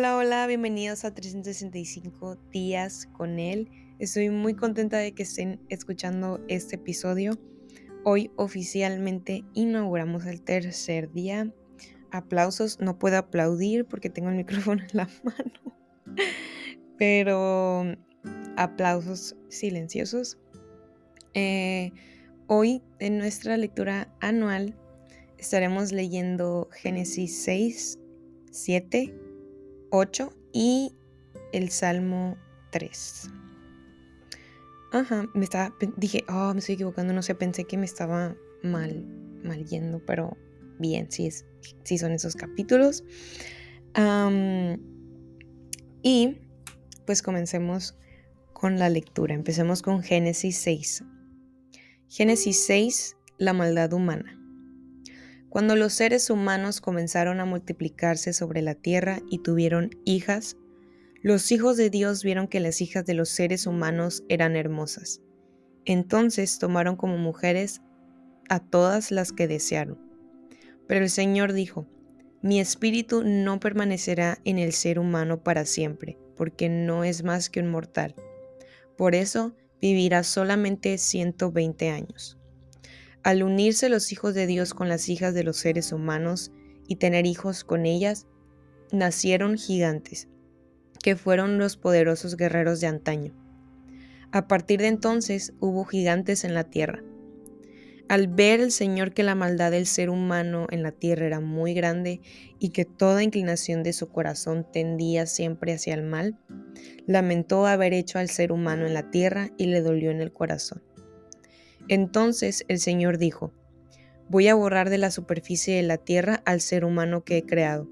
Hola, hola, bienvenidos a 365 días con él. Estoy muy contenta de que estén escuchando este episodio. Hoy oficialmente inauguramos el tercer día. Aplausos, no puedo aplaudir porque tengo el micrófono en la mano, pero aplausos silenciosos. Eh, hoy en nuestra lectura anual estaremos leyendo Génesis 6, 7, 8 y el Salmo 3. Ajá, me estaba, dije, oh, me estoy equivocando, no sé, pensé que me estaba mal, mal yendo, pero bien, sí, es, sí son esos capítulos. y pues comencemos con la lectura. Empecemos con Génesis 6. Génesis 6, la maldad humana. Cuando los seres humanos comenzaron a multiplicarse sobre la tierra y tuvieron hijas, los hijos de Dios vieron que las hijas de los seres humanos eran hermosas. Entonces tomaron como mujeres a todas las que desearon. Pero el Señor dijo, mi espíritu no permanecerá en el ser humano para siempre, porque no es más que un mortal. Por eso vivirá solamente 120 años. Al unirse los hijos de Dios con las hijas de los seres humanos y tener hijos con ellas, nacieron gigantes, que fueron los poderosos guerreros de antaño. A partir de entonces hubo gigantes en la tierra. Al ver el Señor que la maldad del ser humano en la tierra era muy grande y que toda inclinación de su corazón tendía siempre hacia el mal, lamentó haber hecho al ser humano en la tierra y le dolió en el corazón. Entonces el Señor dijo, voy a borrar de la superficie de la tierra al ser humano que he creado,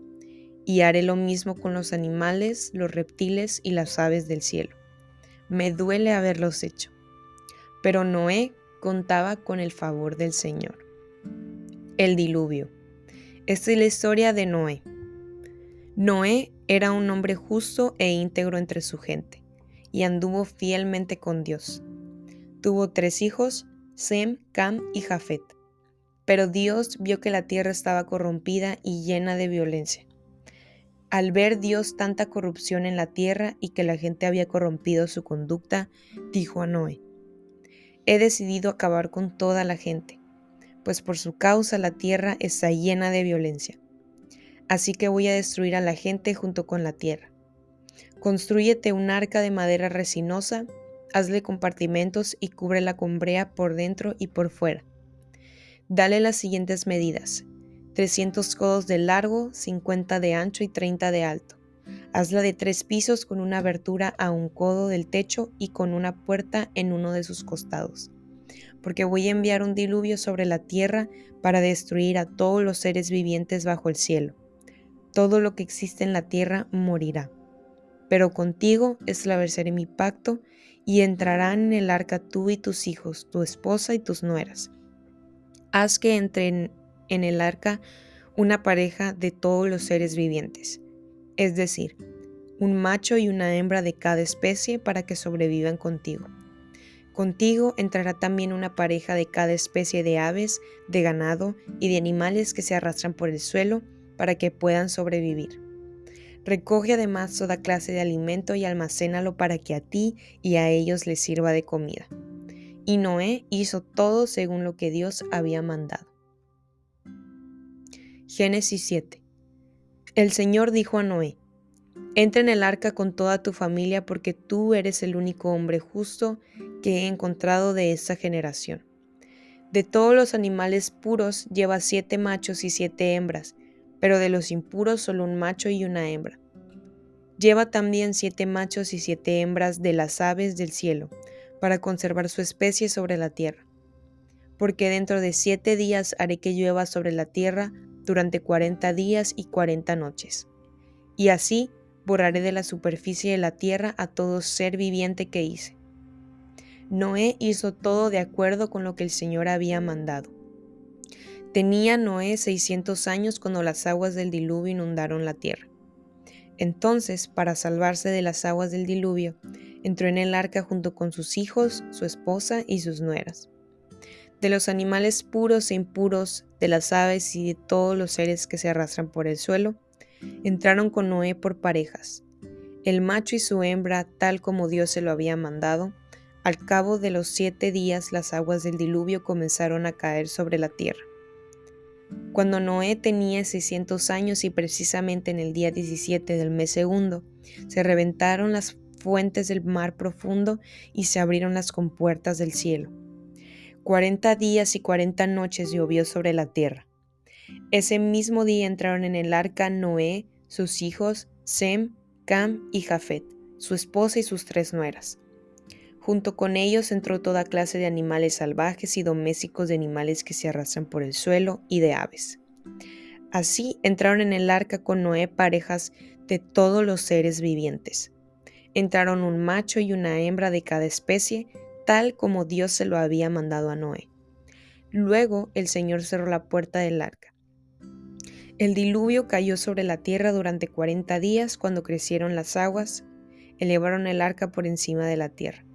y haré lo mismo con los animales, los reptiles y las aves del cielo. Me duele haberlos hecho. Pero Noé contaba con el favor del Señor. El diluvio. Esta es la historia de Noé. Noé era un hombre justo e íntegro entre su gente, y anduvo fielmente con Dios. Tuvo tres hijos, Sem, Cam y Jafet. Pero Dios vio que la tierra estaba corrompida y llena de violencia. Al ver Dios tanta corrupción en la tierra y que la gente había corrompido su conducta, dijo a Noé, He decidido acabar con toda la gente, pues por su causa la tierra está llena de violencia. Así que voy a destruir a la gente junto con la tierra. Construyete un arca de madera resinosa hazle compartimentos y cúbrela con brea por dentro y por fuera. Dale las siguientes medidas. 300 codos de largo, 50 de ancho y 30 de alto. Hazla de tres pisos con una abertura a un codo del techo y con una puerta en uno de sus costados. Porque voy a enviar un diluvio sobre la tierra para destruir a todos los seres vivientes bajo el cielo. Todo lo que existe en la tierra morirá. Pero contigo estableceré mi pacto y entrarán en el arca tú y tus hijos, tu esposa y tus nueras. Haz que entren en el arca una pareja de todos los seres vivientes, es decir, un macho y una hembra de cada especie para que sobrevivan contigo. Contigo entrará también una pareja de cada especie de aves, de ganado y de animales que se arrastran por el suelo para que puedan sobrevivir. Recoge además toda clase de alimento y almacénalo para que a ti y a ellos les sirva de comida. Y Noé hizo todo según lo que Dios había mandado. Génesis 7. El Señor dijo a Noé, Entra en el arca con toda tu familia porque tú eres el único hombre justo que he encontrado de esta generación. De todos los animales puros lleva siete machos y siete hembras, pero de los impuros solo un macho y una hembra. Lleva también siete machos y siete hembras de las aves del cielo, para conservar su especie sobre la tierra. Porque dentro de siete días haré que llueva sobre la tierra durante cuarenta días y cuarenta noches. Y así borraré de la superficie de la tierra a todo ser viviente que hice. Noé hizo todo de acuerdo con lo que el Señor había mandado. Tenía Noé 600 años cuando las aguas del diluvio inundaron la tierra. Entonces, para salvarse de las aguas del diluvio, entró en el arca junto con sus hijos, su esposa y sus nueras. De los animales puros e impuros, de las aves y de todos los seres que se arrastran por el suelo, entraron con Noé por parejas, el macho y su hembra, tal como Dios se lo había mandado. Al cabo de los siete días las aguas del diluvio comenzaron a caer sobre la tierra. Cuando Noé tenía 600 años y precisamente en el día 17 del mes segundo, se reventaron las fuentes del mar profundo y se abrieron las compuertas del cielo. Cuarenta días y cuarenta noches llovió sobre la tierra. Ese mismo día entraron en el arca Noé, sus hijos, Sem, Cam y Jafet, su esposa y sus tres nueras. Junto con ellos entró toda clase de animales salvajes y domésticos de animales que se arrastran por el suelo y de aves. Así entraron en el arca con Noé parejas de todos los seres vivientes. Entraron un macho y una hembra de cada especie, tal como Dios se lo había mandado a Noé. Luego el Señor cerró la puerta del arca. El diluvio cayó sobre la tierra durante cuarenta días cuando crecieron las aguas, elevaron el arca por encima de la tierra.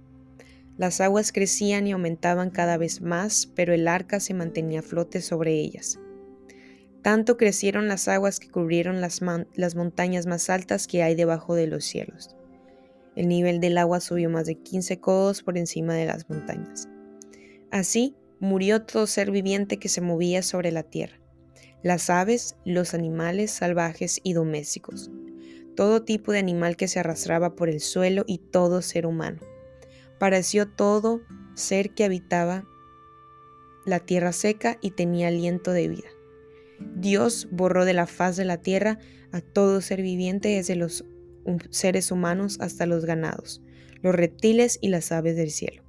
Las aguas crecían y aumentaban cada vez más, pero el arca se mantenía a flote sobre ellas. Tanto crecieron las aguas que cubrieron las, las, montañas más altas que hay debajo de los cielos. El nivel del agua subió más de 15 codos por encima de las montañas. Así murió todo ser viviente que se movía sobre la tierra, las aves, los animales salvajes y domésticos, todo tipo de animal que se arrastraba por el suelo y todo ser humano pareció todo ser que habitaba la tierra seca y tenía aliento de vida. Dios borró de la faz de la tierra a todo ser viviente, desde los seres humanos hasta los ganados, los reptiles y las aves del cielo.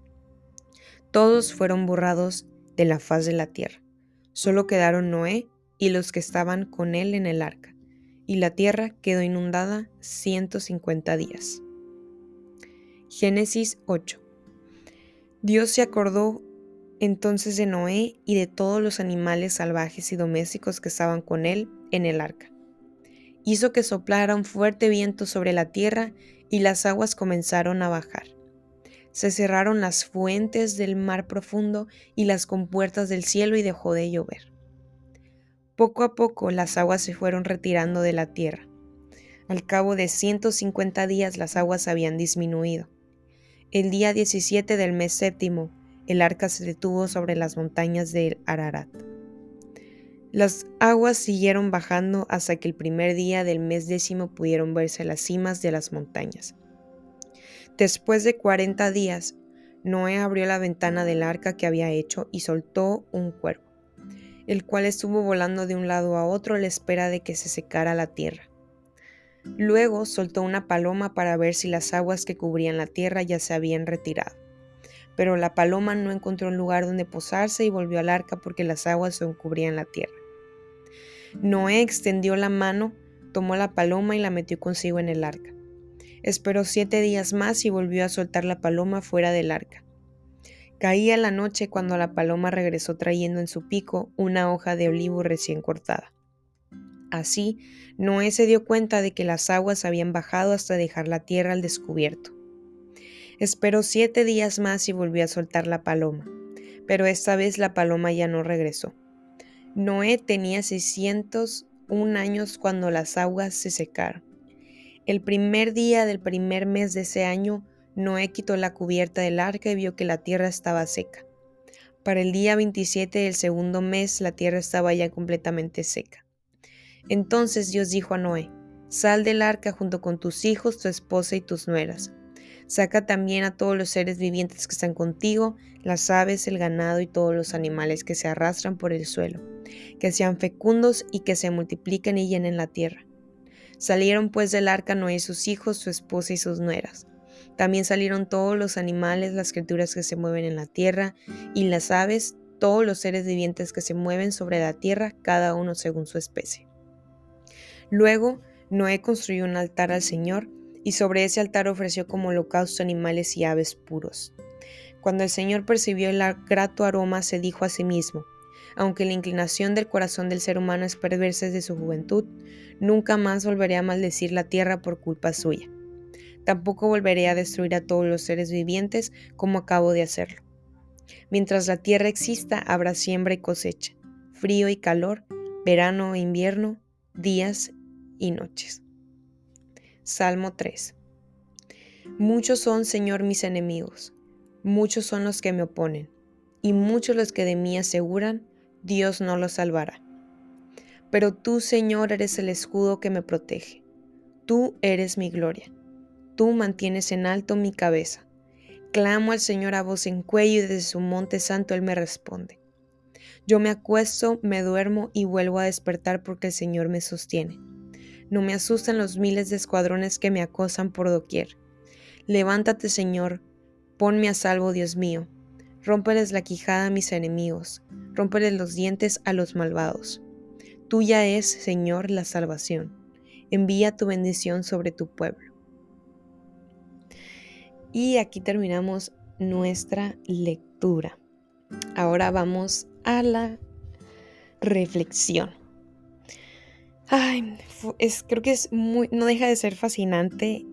Todos fueron borrados de la faz de la tierra. Solo quedaron Noé y los que estaban con él en el arca, y la tierra quedó inundada 150 días. Génesis 8 Dios se acordó entonces de Noé y de todos los animales salvajes y domésticos que estaban con él en el arca. Hizo que soplara un fuerte viento sobre la tierra y las aguas comenzaron a bajar. Se cerraron las fuentes del mar profundo y las compuertas del cielo y dejó de llover. Poco a poco las aguas se fueron retirando de la tierra. Al cabo de 150 días las aguas habían disminuido. El día 17 del mes séptimo, el arca se detuvo sobre las montañas del Ararat. Las aguas siguieron bajando hasta que el primer día del mes décimo pudieron verse las cimas de las montañas. Después de cuarenta días, Noé abrió la ventana del arca que había hecho y soltó un cuervo, el cual estuvo volando de un lado a otro a la espera de que se secara la tierra. Luego soltó una paloma para ver si las aguas que cubrían la tierra ya se habían retirado. Pero la paloma no encontró un lugar donde posarse y volvió al arca porque las aguas aún cubrían la tierra. Noé extendió la mano, tomó la paloma y la metió consigo en el arca. Esperó siete días más y volvió a soltar la paloma fuera del arca. Caía la noche cuando la paloma regresó trayendo en su pico una hoja de olivo recién cortada. Así, Noé se dio cuenta de que las aguas habían bajado hasta dejar la tierra al descubierto. Esperó siete días más y volvió a soltar la paloma, pero esta vez la paloma ya no regresó. Noé tenía 601 años cuando las aguas se secaron. El primer día del primer mes de ese año, Noé quitó la cubierta del arca y vio que la tierra estaba seca. Para el día 27 del segundo mes, la tierra estaba ya completamente seca. Entonces Dios dijo a Noé, Sal del arca junto con tus hijos, tu esposa y tus nueras. Saca también a todos los seres vivientes que están contigo, las aves, el ganado y todos los animales que se arrastran por el suelo, que sean fecundos y que se multipliquen y llenen la tierra. Salieron pues del arca Noé y sus hijos, su esposa y sus nueras. También salieron todos los animales, las criaturas que se mueven en la tierra, y las aves, todos los seres vivientes que se mueven sobre la tierra, cada uno según su especie. Luego, Noé construyó un altar al Señor y sobre ese altar ofreció como holocausto animales y aves puros. Cuando el Señor percibió el grato aroma, se dijo a sí mismo, aunque la inclinación del corazón del ser humano es perversa desde su juventud, nunca más volveré a maldecir la tierra por culpa suya. Tampoco volveré a destruir a todos los seres vivientes como acabo de hacerlo. Mientras la tierra exista, habrá siembra y cosecha, frío y calor, verano e invierno, días y noches. Salmo 3. Muchos son, Señor, mis enemigos, muchos son los que me oponen, y muchos los que de mí aseguran, Dios no los salvará. Pero tú, Señor, eres el escudo que me protege. Tú eres mi gloria. Tú mantienes en alto mi cabeza. Clamo al Señor a voz en cuello y desde su monte santo Él me responde. Yo me acuesto, me duermo y vuelvo a despertar porque el Señor me sostiene. No me asustan los miles de escuadrones que me acosan por doquier. Levántate, Señor, ponme a salvo, Dios mío. Rómpeles la quijada a mis enemigos, rómpeles los dientes a los malvados. Tuya es, Señor, la salvación. Envía tu bendición sobre tu pueblo. Y aquí terminamos nuestra lectura. Ahora vamos a la reflexión. Ay, es, creo que es muy, no deja de ser fascinante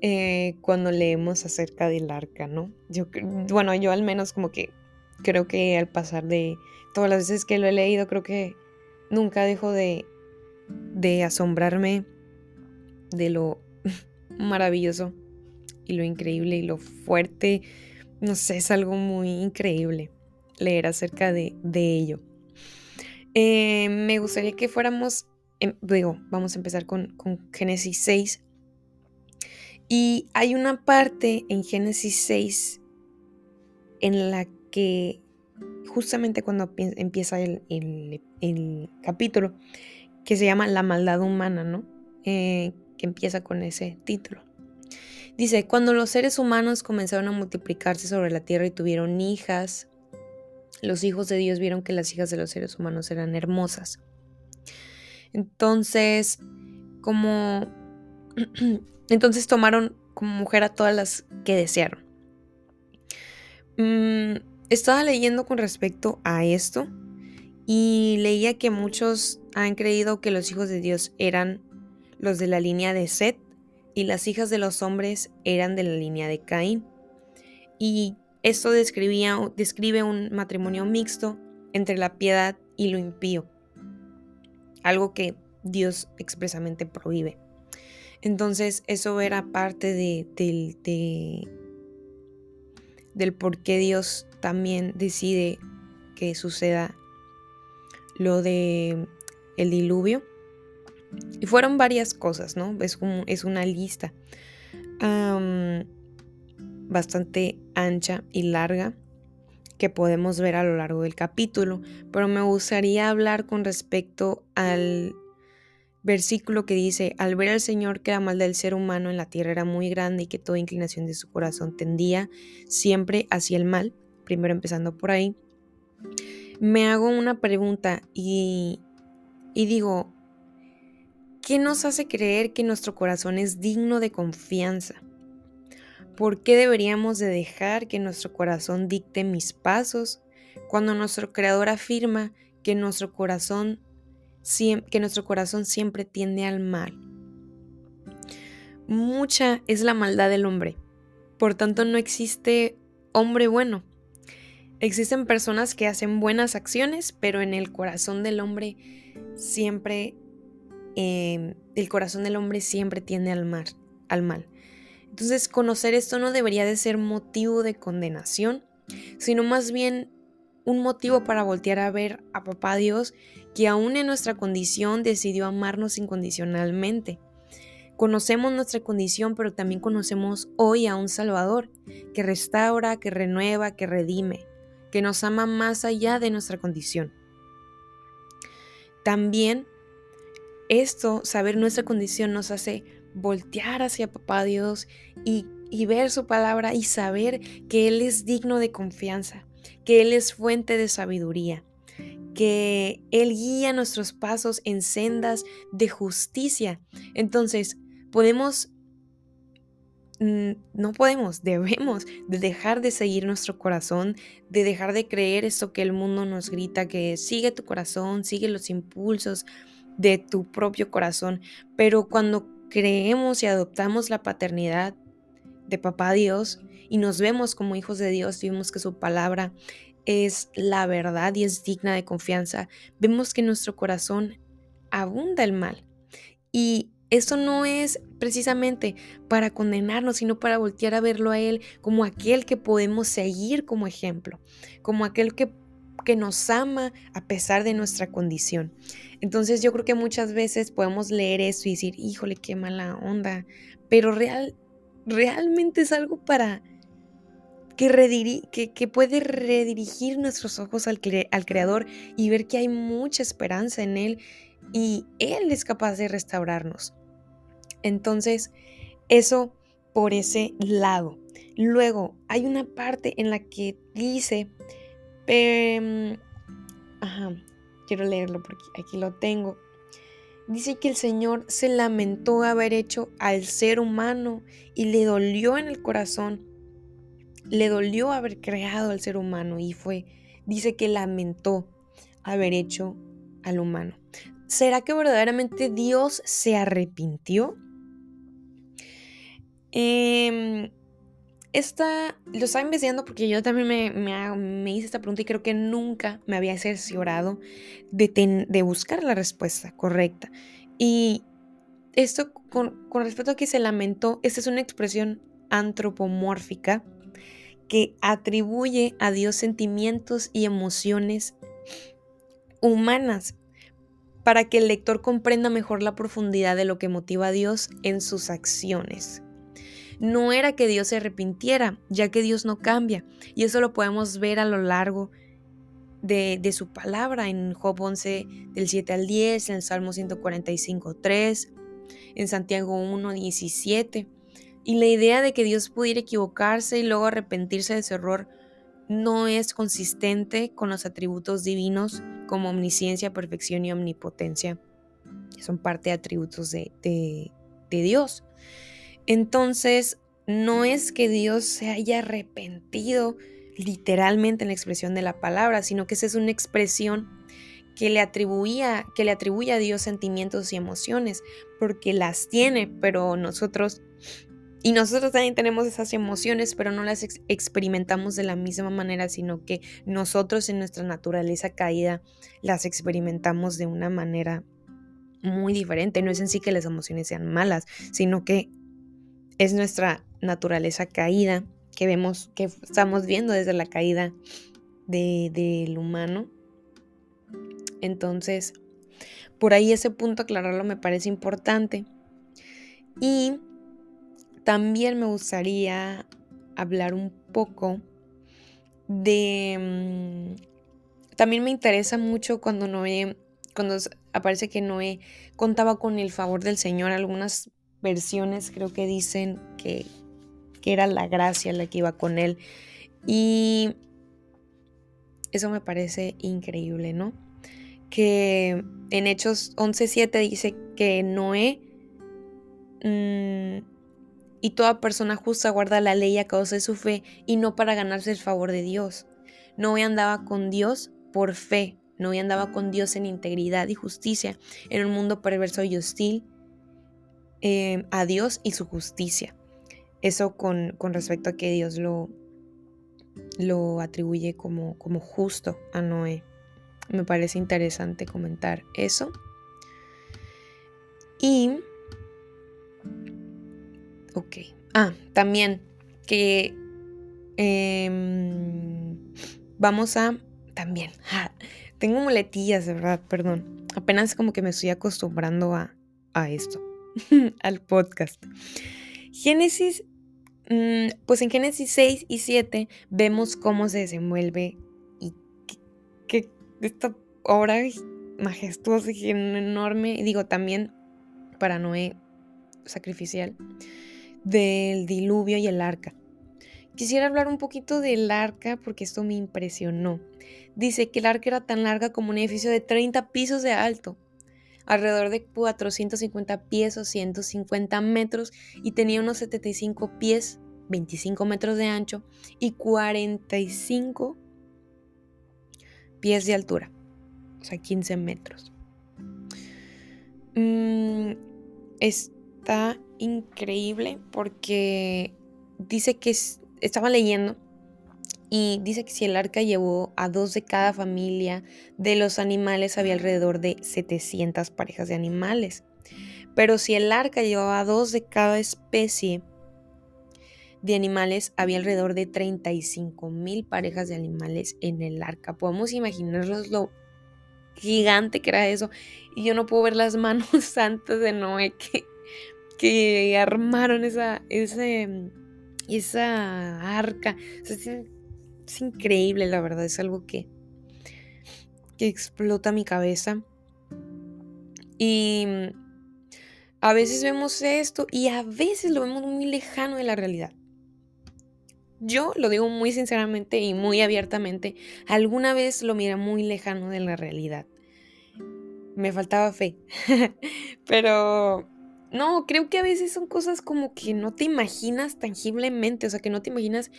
eh, cuando leemos acerca del arca, ¿no? Yo, bueno, yo al menos como que creo que al pasar de todas las veces que lo he leído, creo que nunca dejo de, de asombrarme de lo maravilloso y lo increíble y lo fuerte. No sé, es algo muy increíble leer acerca de, ello. Eh, me gustaría que fuéramos, em, digo, vamos a empezar con, con Génesis 6. Y hay una parte en Génesis 6 en la que justamente cuando empieza el, capítulo, que se llama La maldad humana, ¿no? Eh, que empieza con ese título. Dice, cuando los seres humanos comenzaron a multiplicarse sobre la tierra y tuvieron hijas, los hijos de Dios vieron que las hijas de los seres humanos eran hermosas. Entonces, como... Entonces tomaron como mujer a todas las que desearon. Mm, estaba leyendo con respecto a esto y leía que muchos han creído que los hijos de Dios eran los de la línea de Seth y las hijas de los hombres eran de la línea de Caín. Y esto describía, describe un matrimonio mixto entre la piedad y lo impío, algo que Dios expresamente prohíbe. Entonces eso era parte de, del por qué Dios también decide que suceda lo de el diluvio. Y fueron varias cosas, ¿no? Es, es una lista bastante ancha y larga que podemos ver a lo largo del capítulo, pero me gustaría hablar con respecto al versículo que dice, al ver al Señor que la maldad del ser humano en la tierra era muy grande y que toda inclinación de su corazón tendía siempre hacia el mal, primero empezando por ahí, me hago una pregunta y, y digo, ¿qué nos hace creer que nuestro corazón es digno de confianza? ¿Por qué deberíamos de dejar que nuestro corazón dicte mis pasos cuando nuestro Creador afirma que nuestro corazón, que nuestro corazón siempre tiende al mal? Mucha es la maldad del hombre, por tanto no existe hombre bueno. Existen personas que hacen buenas acciones, pero en el corazón del hombre siempre, em, el corazón del hombre siempre tiende al, al mal. Entonces, conocer esto no debería de ser motivo de condenación, sino más bien un motivo para voltear a ver a Papá Dios, que aún en nuestra condición decidió amarnos incondicionalmente. Conocemos nuestra condición, pero también conocemos hoy a un Salvador, que restaura, que renueva, que redime, que nos ama más allá de nuestra condición. También esto, saber nuestra condición, nos hace voltear hacia Papá Dios y, ver su palabra y saber que Él es digno de confianza, que Él es fuente de sabiduría, que Él guía nuestros pasos en sendas de justicia. Entonces, podemos, mm, no podemos, debemos de dejar de seguir nuestro corazón, de dejar de creer esto que el mundo nos grita, que sigue tu corazón, sigue los impulsos de tu propio corazón, pero cuando creemos y adoptamos la paternidad de Papá Dios y nos vemos como hijos de Dios, vemos que su palabra es la verdad y es digna de confianza, vemos que en nuestro corazón abunda el mal. Y esto no es precisamente para condenarnos, sino para voltear a verlo a Él como aquel que podemos seguir como ejemplo, como aquel que, que nos ama a pesar de nuestra condición. Entonces yo creo que muchas veces podemos leer eso y decir, híjole, qué mala onda, pero real, realmente es algo para que, que, que puede redirigir nuestros ojos al, al Creador y ver que hay mucha esperanza en Él y Él es capaz de restaurarnos. Entonces, eso por ese lado. Luego, hay una parte en la que dice, em, ajá, quiero leerlo porque aquí lo tengo. Dice que el Señor se lamentó haber hecho al ser humano y le dolió en el corazón, le dolió haber creado al ser humano y fue, dice que lamentó haber hecho al humano. ¿Será que verdaderamente Dios se arrepintió? Eh, esta, lo estaba investigando porque yo también me, me, hice esta pregunta y creo que nunca me había cerciorado de, de buscar la respuesta correcta. Y esto con, con respecto a que se lamentó, esta es una expresión antropomórfica que atribuye a Dios sentimientos y emociones humanas para que el lector comprenda mejor la profundidad de lo que motiva a Dios en sus acciones. No era que Dios se arrepintiera, ya que Dios no cambia, y eso lo podemos ver a lo largo de, su palabra en Job 11 del 7 al 10, en Salmo 145, 3, en Santiago 1, 17. Y la idea de que Dios pudiera equivocarse y luego arrepentirse de su error no es consistente con los atributos divinos como omnisciencia, perfección y omnipotencia. Son parte de atributos de, de, Dios. Entonces, no es que Dios se haya arrepentido literalmente en la expresión de la palabra, sino que esa es una expresión que le atribuía, que le atribuye a Dios sentimientos y emociones, porque las tiene, pero nosotros y nosotros también tenemos esas emociones, pero no las experimentamos de la misma manera, sino que nosotros en nuestra naturaleza caída las experimentamos de una manera muy diferente. No es en sí que las emociones sean malas, sino que es nuestra naturaleza caída que vemos, que estamos viendo desde la caída del humano. Entonces, por ahí ese punto aclararlo me parece importante. Y también me gustaría hablar un poco de... Mm, también me interesa mucho cuando Noé, cuando aparece que Noé contaba con el favor del Señor. Algunas versiones creo que dicen que, que era la gracia la que iba con él. Y eso me parece increíble, ¿no? Que en Hechos 11.7 dice que Noé mm, y toda persona justa guarda la ley a causa de su fe y no para ganarse el favor de Dios. No andaba con Dios por fe, no andaba con Dios en integridad y justicia en un mundo perverso y hostil eh, a Dios y su justicia. Eso con, respecto a que Dios lo, lo atribuye como, como justo a Noé. Me parece interesante comentar eso. Y Ok. Ah, también que em, vamos a... También. tengo muletillas, de verdad, perdón. Apenas como que me estoy acostumbrando a, a esto, al podcast. Génesis, mm, pues en Génesis 6 y 7 vemos cómo se desenvuelve y que esta obra majestuosa y enorme, digo también para Noé sacrificial, del diluvio y el arca. Quisiera hablar un poquito del arca porque esto me impresionó. Dice que el arca era tan larga como un edificio de 30 pisos de alto, alrededor de 450 pies o 150 metros y tenía unos 75 pies, 25 metros de ancho y 45 pies de altura, o sea, 15 metros. Mm, está increíble porque dice que estaba leyendo y dice que si el arca llevó a dos de cada familia de los animales, había alrededor de 700 parejas de animales. Pero si el arca llevaba dos de cada especie de animales, había alrededor de 35 mil parejas de animales en el arca. Podemos imaginarnos lo gigante que era eso. Y yo no puedo ver las manos santas de Noé que, que armaron esa, esa arca. es, es, increíble, la verdad. Es algo que, que explota mi cabeza. Y a veces vemos esto y a veces lo vemos muy lejano de la realidad. Yo lo digo muy sinceramente y muy abiertamente, alguna vez lo miré muy lejano de la realidad. Me faltaba fe. Pero no, creo que a veces son cosas como que no te imaginas tangiblemente, o sea, que no te imaginas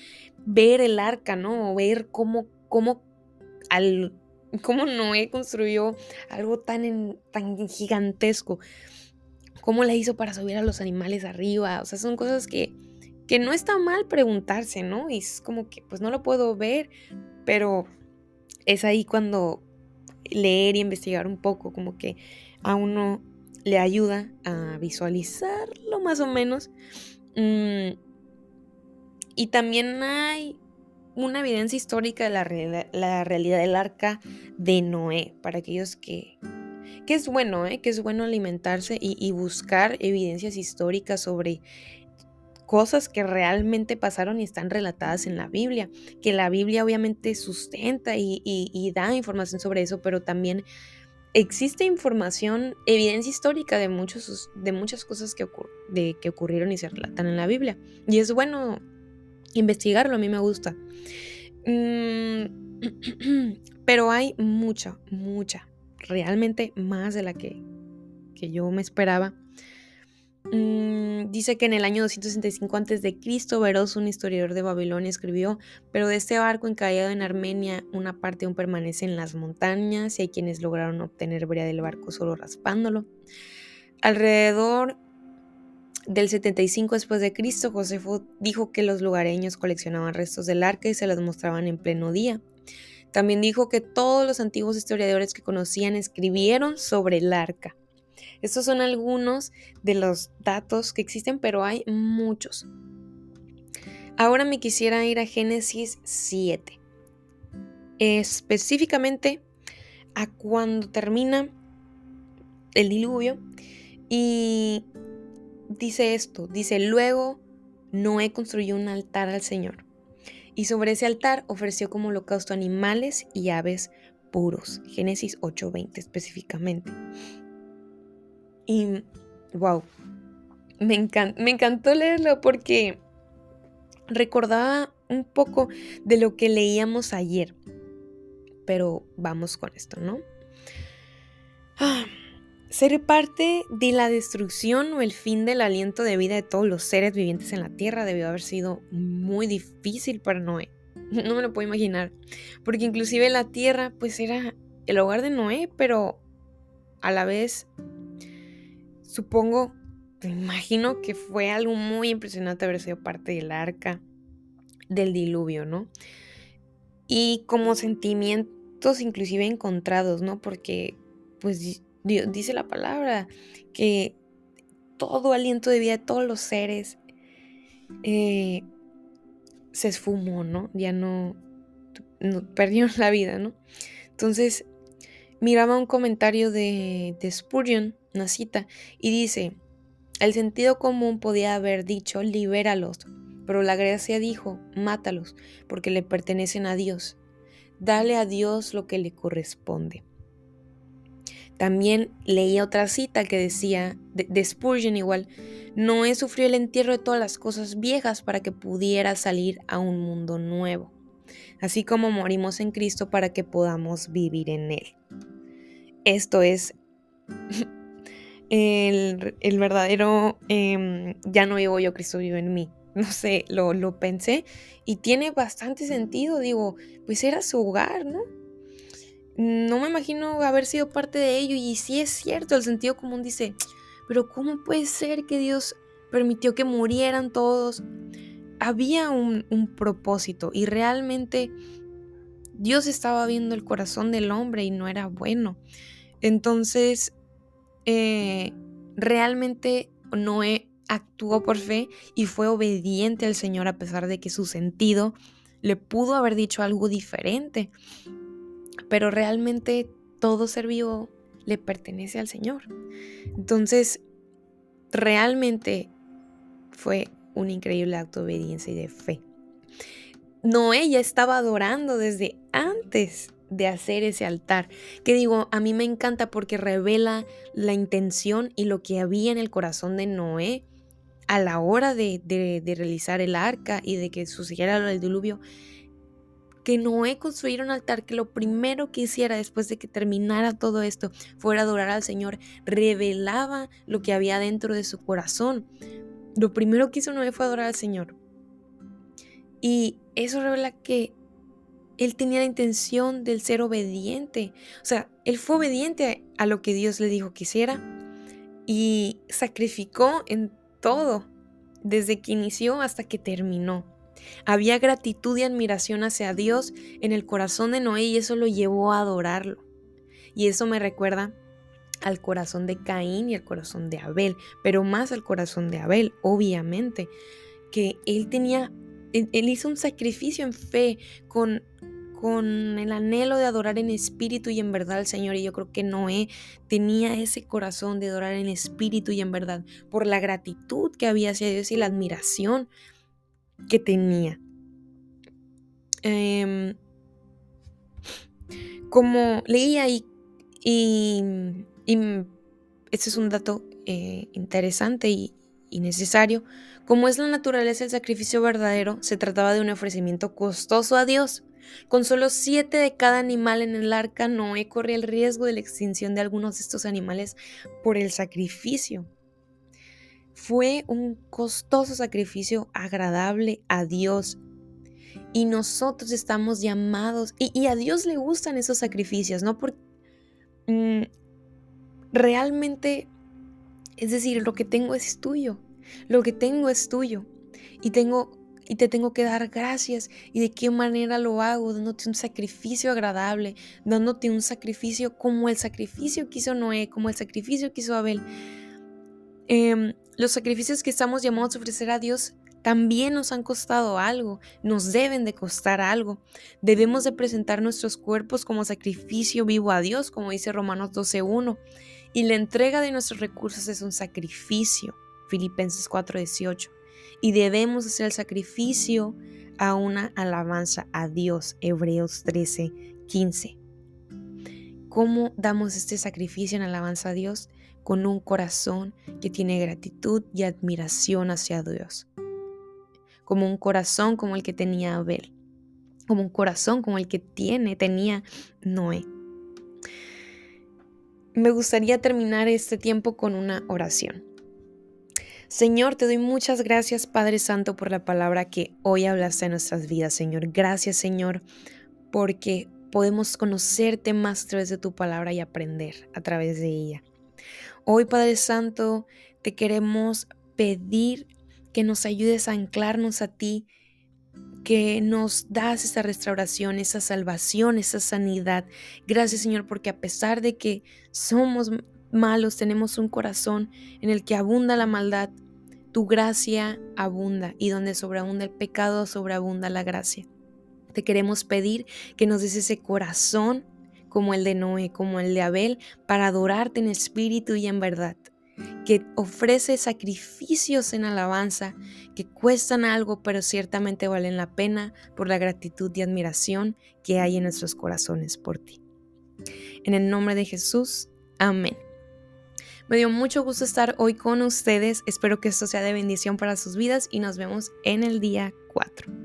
ver el arca, ¿no? O ver cómo, cómo, al, cómo Noé construyó algo tan, tan gigantesco. Cómo la hizo para subir a los animales arriba. O sea, son cosas que que no está mal preguntarse, ¿no? Y es como que pues no lo puedo ver, pero es ahí cuando leer y investigar un poco, como que a uno le ayuda a visualizarlo más o menos. Mm, y también hay una evidencia histórica de la, la, realidad del arca de Noé, para aquellos que, que es bueno, ¿eh? que es bueno alimentarse y, y buscar evidencias históricas sobre cosas que realmente pasaron y están relatadas en la Biblia, que la Biblia obviamente sustenta y, da información sobre eso, pero también existe información, evidencia histórica de, muchos, de muchas cosas que, de, que ocurrieron y se relatan en la Biblia. Y es bueno investigarlo, a mí me gusta. Mm, pero hay mucha, mucha, realmente más de la que, que yo me esperaba Mm, dice que en el año 265 a.C., Veros, un historiador de Babilonia, escribió: Pero de este barco encallado en Armenia, una parte aún permanece en las montañas y hay quienes lograron obtener brea del barco solo raspándolo. Alrededor del 75 después de Cristo, Josefo dijo que los lugareños coleccionaban restos del arca y se los mostraban en pleno día. También dijo que todos los antiguos historiadores que conocían escribieron sobre el arca. Estos son algunos de los datos que existen, pero hay muchos. Ahora me quisiera ir a Génesis 7. Específicamente a cuando termina el diluvio y dice esto, dice, luego Noé construyó un altar al Señor y sobre ese altar ofreció como holocausto animales y aves puros. Génesis 8:20 específicamente. Y, wow, me, me encantó leerlo porque recordaba un poco de lo que leíamos ayer. Pero vamos con esto, ¿no? Ah, ser parte de la destrucción o el fin del aliento de vida de todos los seres vivientes en la tierra debió haber sido muy difícil para Noé. No me lo puedo imaginar. Porque inclusive la tierra pues era el hogar de Noé, pero a la vez Supongo, me imagino que fue algo muy impresionante haber sido parte del arca del diluvio, ¿no? Y como sentimientos inclusive encontrados, ¿no? Porque, pues, dice la palabra que todo aliento de vida de todos los seres eh, se esfumó, ¿no? Ya no, no, perdieron la vida, ¿no? Entonces, miraba un comentario de, de Spurgeon una cita, y dice, el sentido común podía haber dicho, libéralos, pero la gracia dijo, mátalos, porque le pertenecen a Dios. Dale a Dios lo que le corresponde. También leía otra cita que decía, de, Spurgeon igual, Noé sufrió el entierro de todas las cosas viejas para que pudiera salir a un mundo nuevo, así como morimos en Cristo para que podamos vivir en Él. Esto es el, verdadero em, ya no vivo yo, Cristo vive en mí. No sé, lo, lo pensé y tiene bastante sentido. Digo, pues era su hogar, ¿no? No me imagino haber sido parte de ello y sí es cierto, el sentido común dice, pero ¿cómo puede ser que Dios permitió que murieran todos? Había un, propósito y realmente Dios estaba viendo el corazón del hombre y no era bueno. Entonces, eh, realmente Noé actuó por fe y fue obediente al Señor a pesar de que su sentido le pudo haber dicho algo diferente. Pero realmente todo ser vivo le pertenece al Señor. Entonces, realmente fue un increíble acto de obediencia y de fe. Noé ya estaba adorando desde antes de hacer ese altar. Que digo, a mí me encanta porque revela la intención y lo que había en el corazón de Noé a la hora de, realizar el arca y de que sucediera el diluvio. Que Noé construyera un altar, que lo primero que hiciera después de que terminara todo esto fuera adorar al Señor, revelaba lo que había dentro de su corazón. Lo primero que hizo Noé fue adorar al Señor. Y eso revela que él tenía la intención del ser obediente. O sea, él fue obediente a lo que Dios le dijo que hiciera y sacrificó en todo, desde que inició hasta que terminó. Había gratitud y admiración hacia Dios en el corazón de Noé y eso lo llevó a adorarlo. Y eso me recuerda al corazón de Caín y al corazón de Abel, pero más al corazón de Abel, obviamente, que él tenía él, hizo un sacrificio en fe con, con el anhelo de adorar en espíritu y en verdad al Señor. Y yo creo que Noé tenía ese corazón de adorar en espíritu y en verdad por la gratitud que había hacia Dios y la admiración que tenía. Em, como leía y, este es un dato eh, interesante y, y necesario, como es la naturaleza del sacrificio verdadero, se trataba de un ofrecimiento costoso a Dios. Con solo siete de cada animal en el arca, Noé corría el riesgo de la extinción de algunos de estos animales por el sacrificio. Fue un costoso sacrificio agradable a Dios. Y nosotros estamos llamados, y, a Dios le gustan esos sacrificios, ¿no? Porque mm, realmente, es decir, lo que tengo es tuyo. Lo que tengo es tuyo y tengo y te tengo que dar gracias. ¿Y de qué manera lo hago? Dándote un sacrificio agradable, dándote un sacrificio como el sacrificio que hizo Noé, como el sacrificio que hizo Abel. Em, los sacrificios que estamos llamados a ofrecer a Dios también nos han costado algo, nos deben de costar algo. Debemos de presentar nuestros cuerpos como sacrificio vivo a Dios, como dice Romanos 12.1. Y la entrega de nuestros recursos es un sacrificio. Filipenses 4:18. Y debemos hacer el sacrificio a una alabanza a Dios, Hebreos 13:15. ¿Cómo damos este sacrificio en alabanza a Dios? Con un corazón que tiene gratitud y admiración hacia Dios. Como un corazón como el que tenía Abel. Como un corazón como el que tiene, tenía Noé. Me gustaría terminar este tiempo con una oración. Señor, te doy muchas gracias, Padre Santo, por la palabra que hoy hablaste en nuestras vidas, Señor. Gracias, Señor, porque podemos conocerte más a través de tu palabra y aprender a través de ella. Hoy, Padre Santo, te queremos pedir que nos ayudes a anclarnos a ti, que nos das esa restauración, esa salvación, esa sanidad. Gracias, Señor, porque a pesar de que somos malos, tenemos un corazón en el que abunda la maldad, tu gracia abunda y donde sobreabunda el pecado, sobreabunda la gracia. Te queremos pedir que nos des ese corazón como el de Noé, como el de Abel, para adorarte en espíritu y en verdad, que ofrece sacrificios en alabanza que cuestan algo, pero ciertamente valen la pena por la gratitud y admiración que hay en nuestros corazones por ti. En el nombre de Jesús, amén. Me dio mucho gusto estar hoy con ustedes. Espero que esto sea de bendición para sus vidas y nos vemos en el día 4.